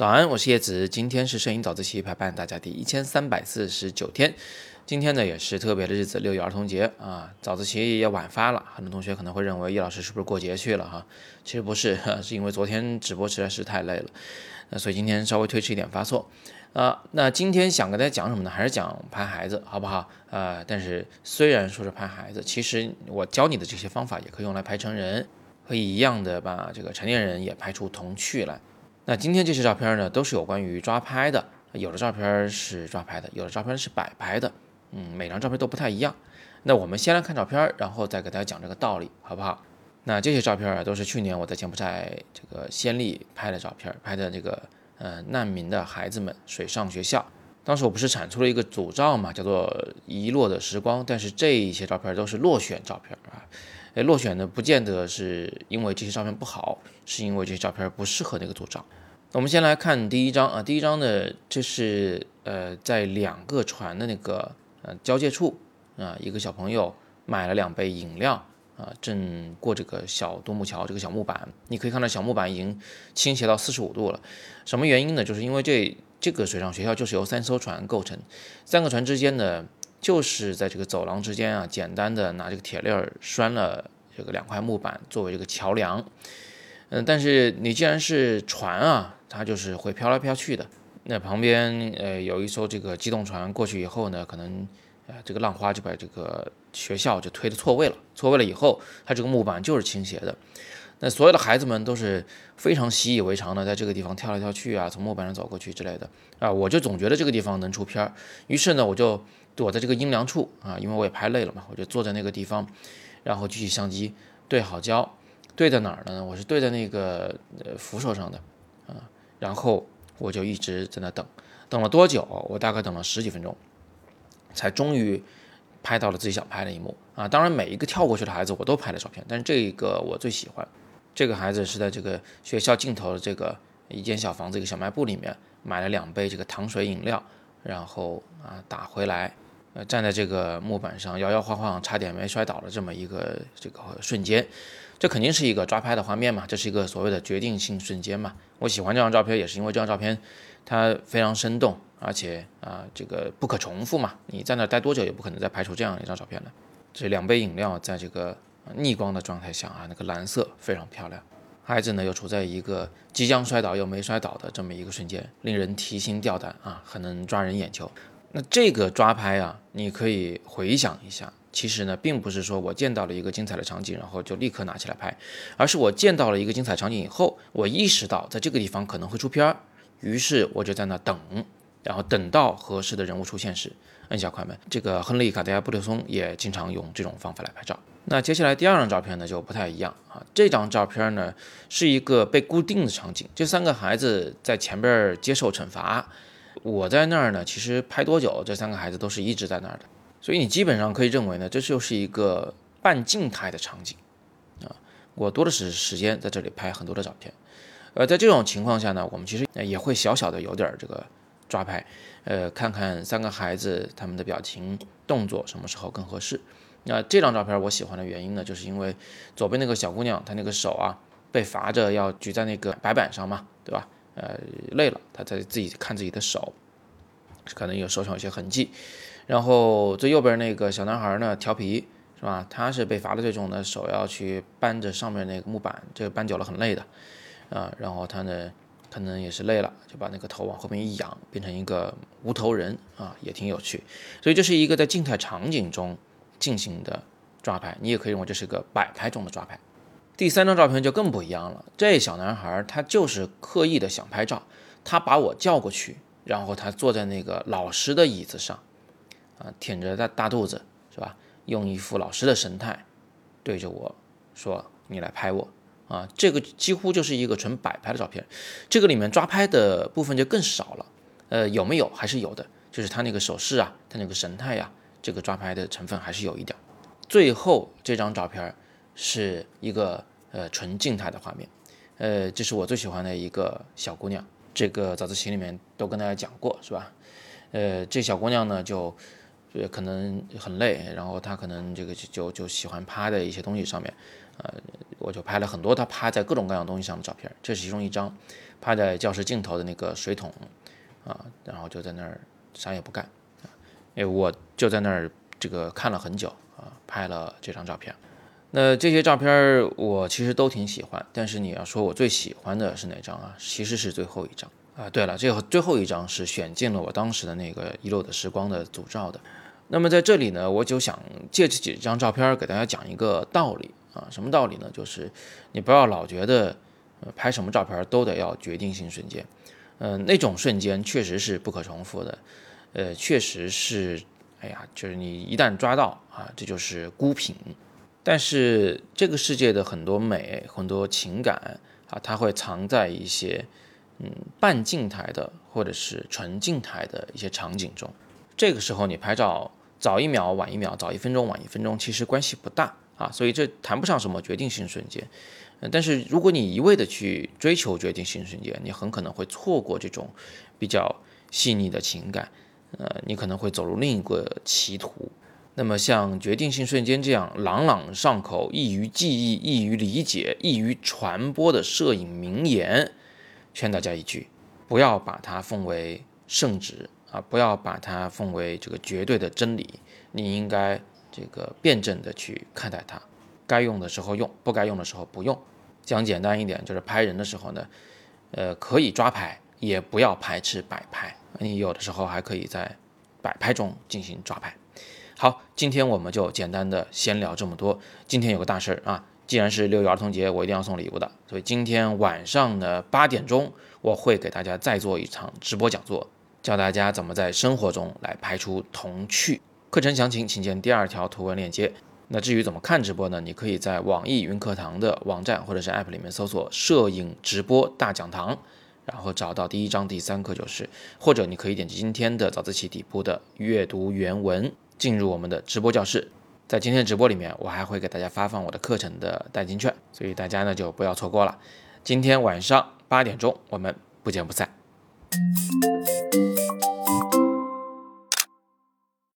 早安，我是叶子，今天是摄影早自习陪伴大家第一千三百四十九天。今天呢也是特别的日子，六一儿童节啊，早自习也晚发了。很多同学可能会认为叶老师是不是过节去了哈？其实不是，是因为昨天直播实在是太累了，那所以今天稍微推迟一点发错。啊，那今天想跟大家讲什么呢？还是讲拍孩子，好不好？呃，但是虽然说是拍孩子，其实我教你的这些方法也可以用来拍成人，可以一样的把这个成年人也拍出童趣来。那今天这些照片呢，都是有关于抓拍的，有的照片是抓拍的，有的照片是摆拍的，嗯，每张照片都不太一样。那我们先来看照片，然后再给大家讲这个道理，好不好？那这些照片啊，都是去年我在柬埔寨这个暹粒拍的照片，拍的这个呃难民的孩子们水上学校。当时我不是产出了一个组照嘛，叫做遗落的时光，但是这一些照片都是落选照片啊。诶，落选呢，不见得是因为这些照片不好，是因为这些照片不适合那个组照。那我们先来看第一张啊，第一张呢，这是呃在两个船的那个呃交界处啊，一个小朋友买了两杯饮料啊，正过这个小独木桥，这个小木板，你可以看到小木板已经倾斜到四十五度了。什么原因呢？就是因为这这个水上学校就是由三艘船构成，三个船之间呢。就是在这个走廊之间啊，简单的拿这个铁链拴了这个两块木板作为这个桥梁。嗯，但是你既然是船啊，它就是会飘来飘去的。那旁边呃有一艘这个机动船过去以后呢，可能呃这个浪花就把这个学校就推的错位了。错位了以后，它这个木板就是倾斜的。那所有的孩子们都是非常习以为常的，在这个地方跳来跳去啊，从木板上走过去之类的啊。我就总觉得这个地方能出片儿，于是呢，我就。躲在这个阴凉处啊，因为我也拍累了嘛，我就坐在那个地方，然后举起相机对好焦，对在哪儿呢？我是对在那个呃扶手上的啊，然后我就一直在那等，等了多久？我大概等了十几分钟，才终于拍到了自己想拍的一幕啊。当然，每一个跳过去的孩子我都拍了照片，但是这个我最喜欢。这个孩子是在这个学校尽头的这个一间小房子、一个小卖部里面买了两杯这个糖水饮料。然后啊，打回来，呃，站在这个木板上摇摇晃晃，差点没摔倒的这么一个这个瞬间，这肯定是一个抓拍的画面嘛，这是一个所谓的决定性瞬间嘛。我喜欢这张照片，也是因为这张照片它非常生动，而且啊，这个不可重复嘛，你在那待多久也不可能再拍出这样一张照片了。这两杯饮料在这个逆光的状态下啊，那个蓝色非常漂亮。孩子呢又处在一个即将摔倒又没摔倒的这么一个瞬间，令人提心吊胆啊，很能抓人眼球。那这个抓拍啊，你可以回想一下，其实呢，并不是说我见到了一个精彩的场景，然后就立刻拿起来拍，而是我见到了一个精彩场景以后，我意识到在这个地方可能会出片儿，于是我就在那等，然后等到合适的人物出现时，按下快门。这个亨利·卡迪亚·布列松也经常用这种方法来拍照。那接下来第二张照片呢就不太一样啊，这张照片呢是一个被固定的场景，这三个孩子在前边接受惩罚，我在那儿呢，其实拍多久，这三个孩子都是一直在那儿的，所以你基本上可以认为呢，这就是一个半静态的场景啊，我多的是时间在这里拍很多的照片，呃，在这种情况下呢，我们其实也会小小的有点这个抓拍，呃，看看三个孩子他们的表情动作什么时候更合适。那这张照片我喜欢的原因呢，就是因为左边那个小姑娘，她那个手啊被罚着要举在那个白板上嘛，对吧？呃，累了，她在自己看自己的手，可能有手上有些痕迹。然后最右边那个小男孩呢，调皮是吧？他是被罚的最重的，手要去搬着上面那个木板，这个搬久了很累的啊。然后他呢，可能也是累了，就把那个头往后面一仰，变成一个无头人啊，也挺有趣。所以这是一个在静态场景中。进行的抓拍，你也可以认为这是个摆拍中的抓拍。第三张照片就更不一样了，这小男孩他就是刻意的想拍照，他把我叫过去，然后他坐在那个老师的椅子上，啊，挺着大大肚子，是吧？用一副老师的神态对着我说：“你来拍我。”啊，这个几乎就是一个纯摆拍的照片，这个里面抓拍的部分就更少了。呃，有没有？还是有的，就是他那个手势啊，他那个神态呀。这个抓拍的成分还是有一点。最后这张照片是一个呃纯静态的画面，呃，这是我最喜欢的一个小姑娘。这个早自习里面都跟大家讲过，是吧？呃，这小姑娘呢就可能很累，然后她可能这个就就喜欢趴在一些东西上面呃，我就拍了很多他趴在各种各样东西上的照片，这是其中一张，趴在教室尽头的那个水桶，啊，然后就在那儿啥也不干，啊，哎，我就在那儿这个看了很久啊，拍了这张照片。那这些照片我其实都挺喜欢，但是你要说我最喜欢的是哪张啊？其实是最后一张啊。对了，这最后一张是选进了我当时的那个遗漏的时光的组照的。那么在这里呢，我就想借这几张照片给大家讲一个道理啊，什么道理呢？就是你不要老觉得拍什么照片都得要决定性瞬间，嗯，那种瞬间确实是不可重复的，呃，确实是，哎呀，就是你一旦抓到啊，这就是孤品。但是这个世界的很多美、很多情感啊，它会藏在一些嗯半静态的或者是纯静态的一些场景中。这个时候你拍照。早一秒，晚一秒，早一分钟，晚一分钟，其实关系不大啊，所以这谈不上什么决定性瞬间。但是如果你一味的去追求决定性瞬间，你很可能会错过这种比较细腻的情感，呃，你可能会走入另一个歧途。那么像决定性瞬间这样朗朗上口、易于记忆、易于理解、易于传播的摄影名言，劝大家一句：不要把它奉为圣旨。啊，不要把它奉为这个绝对的真理，你应该这个辩证的去看待它，该用的时候用，不该用的时候不用。讲简单一点，就是拍人的时候呢，呃，可以抓拍，也不要排斥摆拍，你有的时候还可以在摆拍中进行抓拍。好，今天我们就简单的先聊这么多。今天有个大事儿啊，既然是六一儿童节，我一定要送礼物的，所以今天晚上呢八点钟，我会给大家再做一场直播讲座。教大家怎么在生活中来拍出童趣。课程详情请见第二条图文链接。那至于怎么看直播呢？你可以在网易云课堂的网站或者是 App 里面搜索“摄影直播大讲堂”，然后找到第一章第三课就是。或者你可以点击今天的早自习底部的阅读原文，进入我们的直播教室。在今天的直播里面，我还会给大家发放我的课程的代金券，所以大家呢就不要错过了。今天晚上八点钟，我们不见不散。